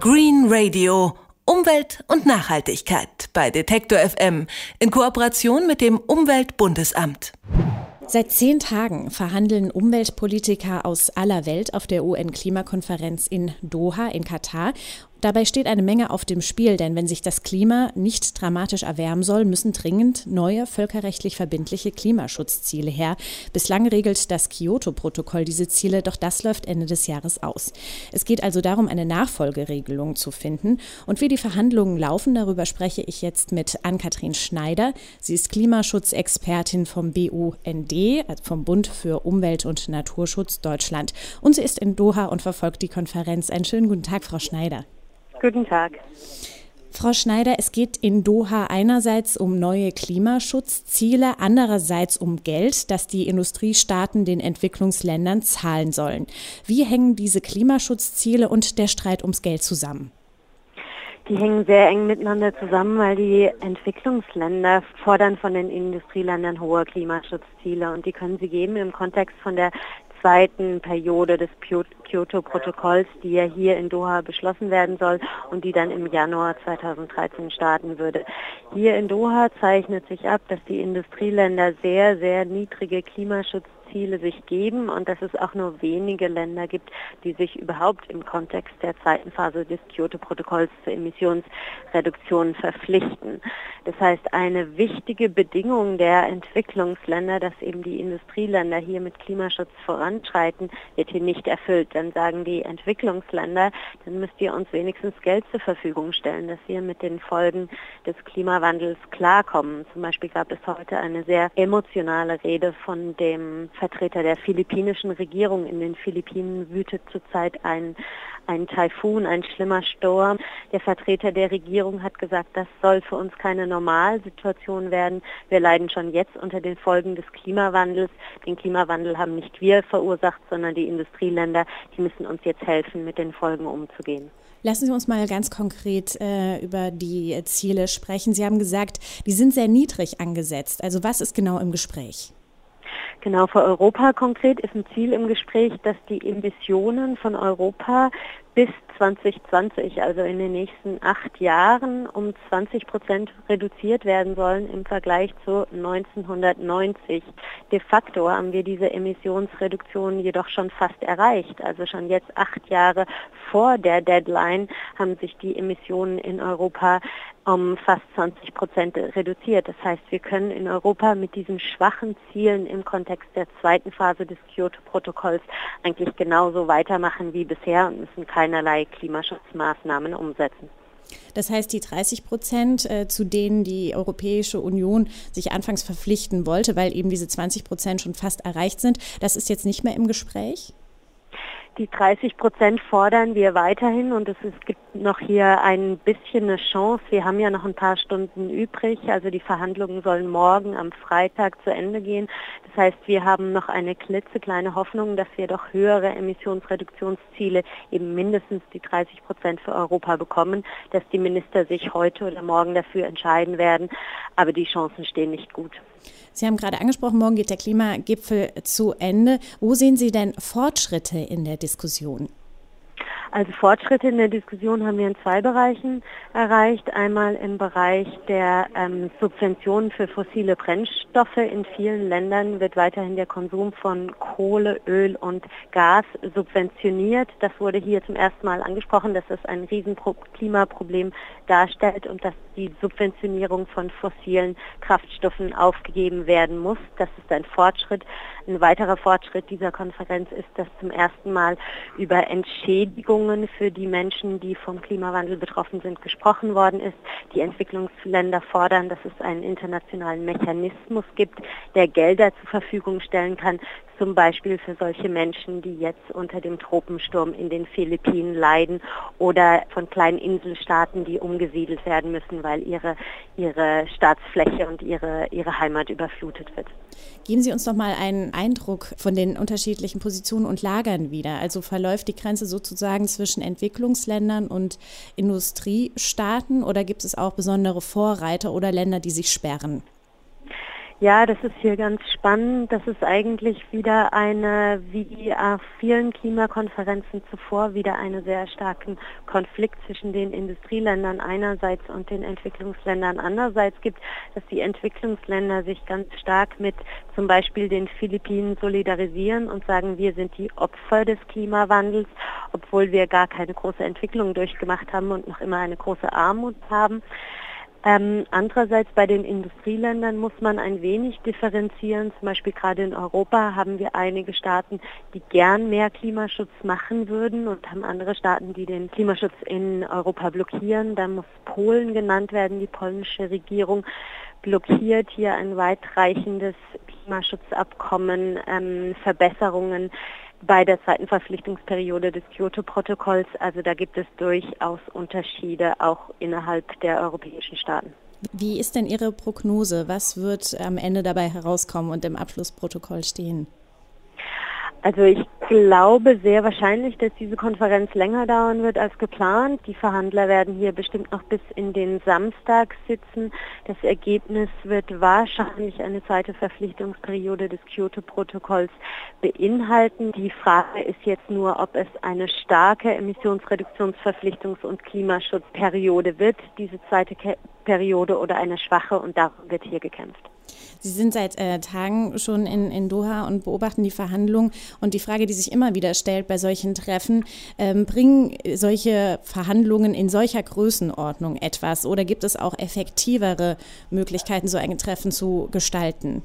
Green Radio. Umwelt und Nachhaltigkeit bei Detektor FM in Kooperation mit dem Umweltbundesamt. Seit zehn Tagen verhandeln Umweltpolitiker aus aller Welt auf der UN-Klimakonferenz in Doha in Katar Dabei steht eine Menge auf dem Spiel, denn wenn sich das Klima nicht dramatisch erwärmen soll, müssen dringend neue völkerrechtlich verbindliche Klimaschutzziele her. Bislang regelt das Kyoto-Protokoll diese Ziele, doch das läuft Ende des Jahres aus. Es geht also darum, eine Nachfolgeregelung zu finden. Und wie die Verhandlungen laufen, darüber spreche ich jetzt mit Ann-Kathrin Schneider. Sie ist Klimaschutzexpertin vom BUND, also vom Bund für Umwelt und Naturschutz Deutschland. Und sie ist in Doha und verfolgt die Konferenz. Einen schönen guten Tag, Frau Schneider. Guten Tag. Frau Schneider, es geht in Doha einerseits um neue Klimaschutzziele, andererseits um Geld, das die Industriestaaten den Entwicklungsländern zahlen sollen. Wie hängen diese Klimaschutzziele und der Streit ums Geld zusammen? Die hängen sehr eng miteinander zusammen, weil die Entwicklungsländer fordern von den Industrieländern hohe Klimaschutzziele und die können sie geben im Kontext von der zweiten Periode des Kyoto-Protokolls, die ja hier in Doha beschlossen werden soll und die dann im Januar 2013 starten würde. Hier in Doha zeichnet sich ab, dass die Industrieländer sehr, sehr niedrige Klimaschutz Ziele sich geben und dass es auch nur wenige Länder gibt, die sich überhaupt im Kontext der zweiten Phase des Kyoto-Protokolls zur Emissionsreduktion verpflichten. Das heißt, eine wichtige Bedingung der Entwicklungsländer, dass eben die Industrieländer hier mit Klimaschutz voranschreiten, wird hier nicht erfüllt. Dann sagen die Entwicklungsländer, dann müsst ihr uns wenigstens Geld zur Verfügung stellen, dass wir mit den Folgen des Klimawandels klarkommen. Zum Beispiel gab es heute eine sehr emotionale Rede von dem Vertreter der philippinischen Regierung. In den Philippinen wütet zurzeit ein, ein Taifun, ein schlimmer Sturm. Der Vertreter der Regierung hat gesagt, das soll für uns keine Normalsituation werden. Wir leiden schon jetzt unter den Folgen des Klimawandels. Den Klimawandel haben nicht wir verursacht, sondern die Industrieländer. Die müssen uns jetzt helfen, mit den Folgen umzugehen. Lassen Sie uns mal ganz konkret äh, über die Ziele sprechen. Sie haben gesagt, die sind sehr niedrig angesetzt. Also was ist genau im Gespräch? Genau, für Europa konkret ist ein Ziel im Gespräch, dass die Emissionen von Europa bis 2020, also in den nächsten acht Jahren, um 20 Prozent reduziert werden sollen im Vergleich zu 1990. De facto haben wir diese Emissionsreduktion jedoch schon fast erreicht. Also schon jetzt acht Jahre vor der Deadline haben sich die Emissionen in Europa um fast 20 Prozent reduziert. Das heißt, wir können in Europa mit diesen schwachen Zielen im Kontext der zweiten Phase des Kyoto-Protokolls eigentlich genauso weitermachen wie bisher und müssen keine keinerlei Klimaschutzmaßnahmen umsetzen. Das heißt, die 30 Prozent, äh, zu denen die Europäische Union sich anfangs verpflichten wollte, weil eben diese 20 Prozent schon fast erreicht sind, das ist jetzt nicht mehr im Gespräch? Die 30 Prozent fordern wir weiterhin und es, es, gibt noch hier ein bisschen eine Chance. Wir haben ja noch ein paar Stunden übrig. Also die Verhandlungen sollen morgen am Freitag zu Ende gehen. Das heißt, wir haben noch eine klitzekleine Hoffnung, dass wir doch höhere Emissionsreduktionsziele, eben mindestens die 30 Prozent für Europa bekommen, dass die Minister sich heute oder morgen dafür entscheiden werden. Aber die Chancen stehen nicht gut. Sie haben gerade angesprochen, morgen geht der Klimagipfel zu Ende. Wo sehen Sie denn Fortschritte in der Diskussion? Also Fortschritte in der Diskussion haben wir in zwei Bereichen erreicht. Einmal im Bereich der ähm, Subventionen für fossile Brennstoffe. In vielen Ländern wird weiterhin der Konsum von Kohle, Öl und Gas subventioniert. Das wurde hier zum ersten Mal angesprochen, dass das ein riesen Klimaproblem darstellt und dass die Subventionierung von fossilen Kraftstoffen aufgegeben werden muss. Das ist ein Fortschritt. Ein weiterer Fortschritt dieser Konferenz ist, dass zum ersten Mal über Entschädigungen für die Menschen, die vom Klimawandel betroffen sind, gesprochen worden ist. Die Entwicklungsländer fordern, dass es einen internationalen Mechanismus gibt, der Gelder zur Verfügung stellen kann zum Beispiel für solche Menschen, die jetzt unter dem Tropensturm in den Philippinen leiden oder von kleinen Inselstaaten, die umgesiedelt werden müssen, weil ihre, ihre Staatsfläche und ihre, ihre Heimat überflutet wird. Geben Sie uns doch mal einen Eindruck von den unterschiedlichen Positionen und Lagern wieder. Also verläuft die Grenze sozusagen zwischen Entwicklungsländern und Industriestaaten oder gibt es auch besondere Vorreiter oder Länder, die sich sperren? Ja, das ist hier ganz spannend. Das ist eigentlich wieder eine, wie auf vielen Klimakonferenzen zuvor, wieder einen sehr starken Konflikt zwischen den Industrieländern einerseits und den Entwicklungsländern andererseits gibt, dass die Entwicklungsländer sich ganz stark mit zum Beispiel den Philippinen solidarisieren und sagen, wir sind die Opfer des Klimawandels, obwohl wir gar keine große Entwicklung durchgemacht haben und noch immer eine große Armut haben. Ähm, andererseits bei den Industrieländern muss man ein wenig differenzieren. Zum Beispiel gerade in Europa haben wir einige Staaten, die gern mehr Klimaschutz machen würden und haben andere Staaten, die den Klimaschutz in Europa blockieren. Da muss Polen genannt werden. Die polnische Regierung blockiert hier ein weitreichendes Klimaschutzabkommen, ähm, Verbesserungen bei der zweiten Verpflichtungsperiode des Kyoto-Protokolls. Also da gibt es durchaus Unterschiede auch innerhalb der europäischen Staaten. Wie ist denn Ihre Prognose? Was wird am Ende dabei herauskommen und im Abschlussprotokoll stehen? Also ich glaube sehr wahrscheinlich, dass diese Konferenz länger dauern wird als geplant. Die Verhandler werden hier bestimmt noch bis in den Samstag sitzen. Das Ergebnis wird wahrscheinlich eine zweite Verpflichtungsperiode des Kyoto-Protokolls beinhalten. Die Frage ist jetzt nur, ob es eine starke Emissionsreduktionsverpflichtungs- und Klimaschutzperiode wird, diese zweite Periode oder eine schwache und darum wird hier gekämpft. Sie sind seit äh, Tagen schon in, in Doha und beobachten die Verhandlungen. Und die Frage, die sich immer wieder stellt bei solchen Treffen, ähm, bringen solche Verhandlungen in solcher Größenordnung etwas oder gibt es auch effektivere Möglichkeiten, so ein Treffen zu gestalten?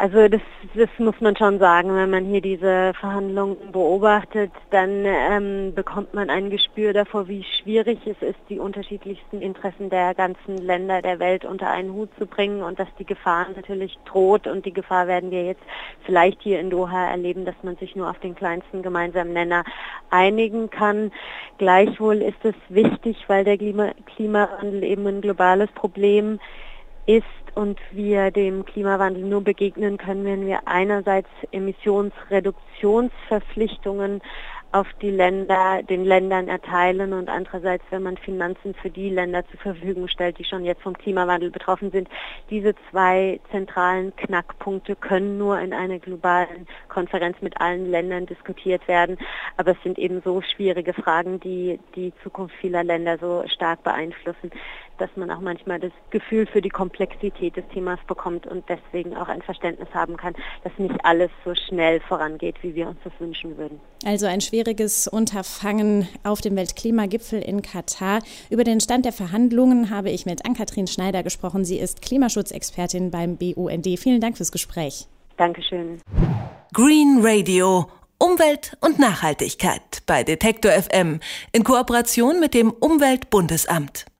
Also das, das muss man schon sagen, wenn man hier diese Verhandlungen beobachtet, dann ähm, bekommt man ein Gespür davor, wie schwierig es ist, die unterschiedlichsten Interessen der ganzen Länder der Welt unter einen Hut zu bringen und dass die Gefahr natürlich droht und die Gefahr werden wir jetzt vielleicht hier in Doha erleben, dass man sich nur auf den kleinsten gemeinsamen Nenner einigen kann. Gleichwohl ist es wichtig, weil der Klima Klimawandel eben ein globales Problem ist und wir dem Klimawandel nur begegnen können, wenn wir einerseits Emissionsreduktionsverpflichtungen auf die Länder, den Ländern erteilen und andererseits, wenn man Finanzen für die Länder zur Verfügung stellt, die schon jetzt vom Klimawandel betroffen sind. Diese zwei zentralen Knackpunkte können nur in einer globalen Konferenz mit allen Ländern diskutiert werden. Aber es sind eben so schwierige Fragen, die die Zukunft vieler Länder so stark beeinflussen, dass man auch manchmal das Gefühl für die Komplexität des Themas bekommt und deswegen auch ein Verständnis haben kann, dass nicht alles so schnell vorangeht, wie wir uns das wünschen würden. Also ein schwieriges Unterfangen auf dem Weltklimagipfel in Katar. Über den Stand der Verhandlungen habe ich mit Ann-Kathrin Schneider gesprochen. Sie ist Klimaschutzexpertin beim BUND. Vielen Dank fürs Gespräch. Dankeschön. Green Radio. Umwelt und Nachhaltigkeit bei Detektor FM in Kooperation mit dem Umweltbundesamt.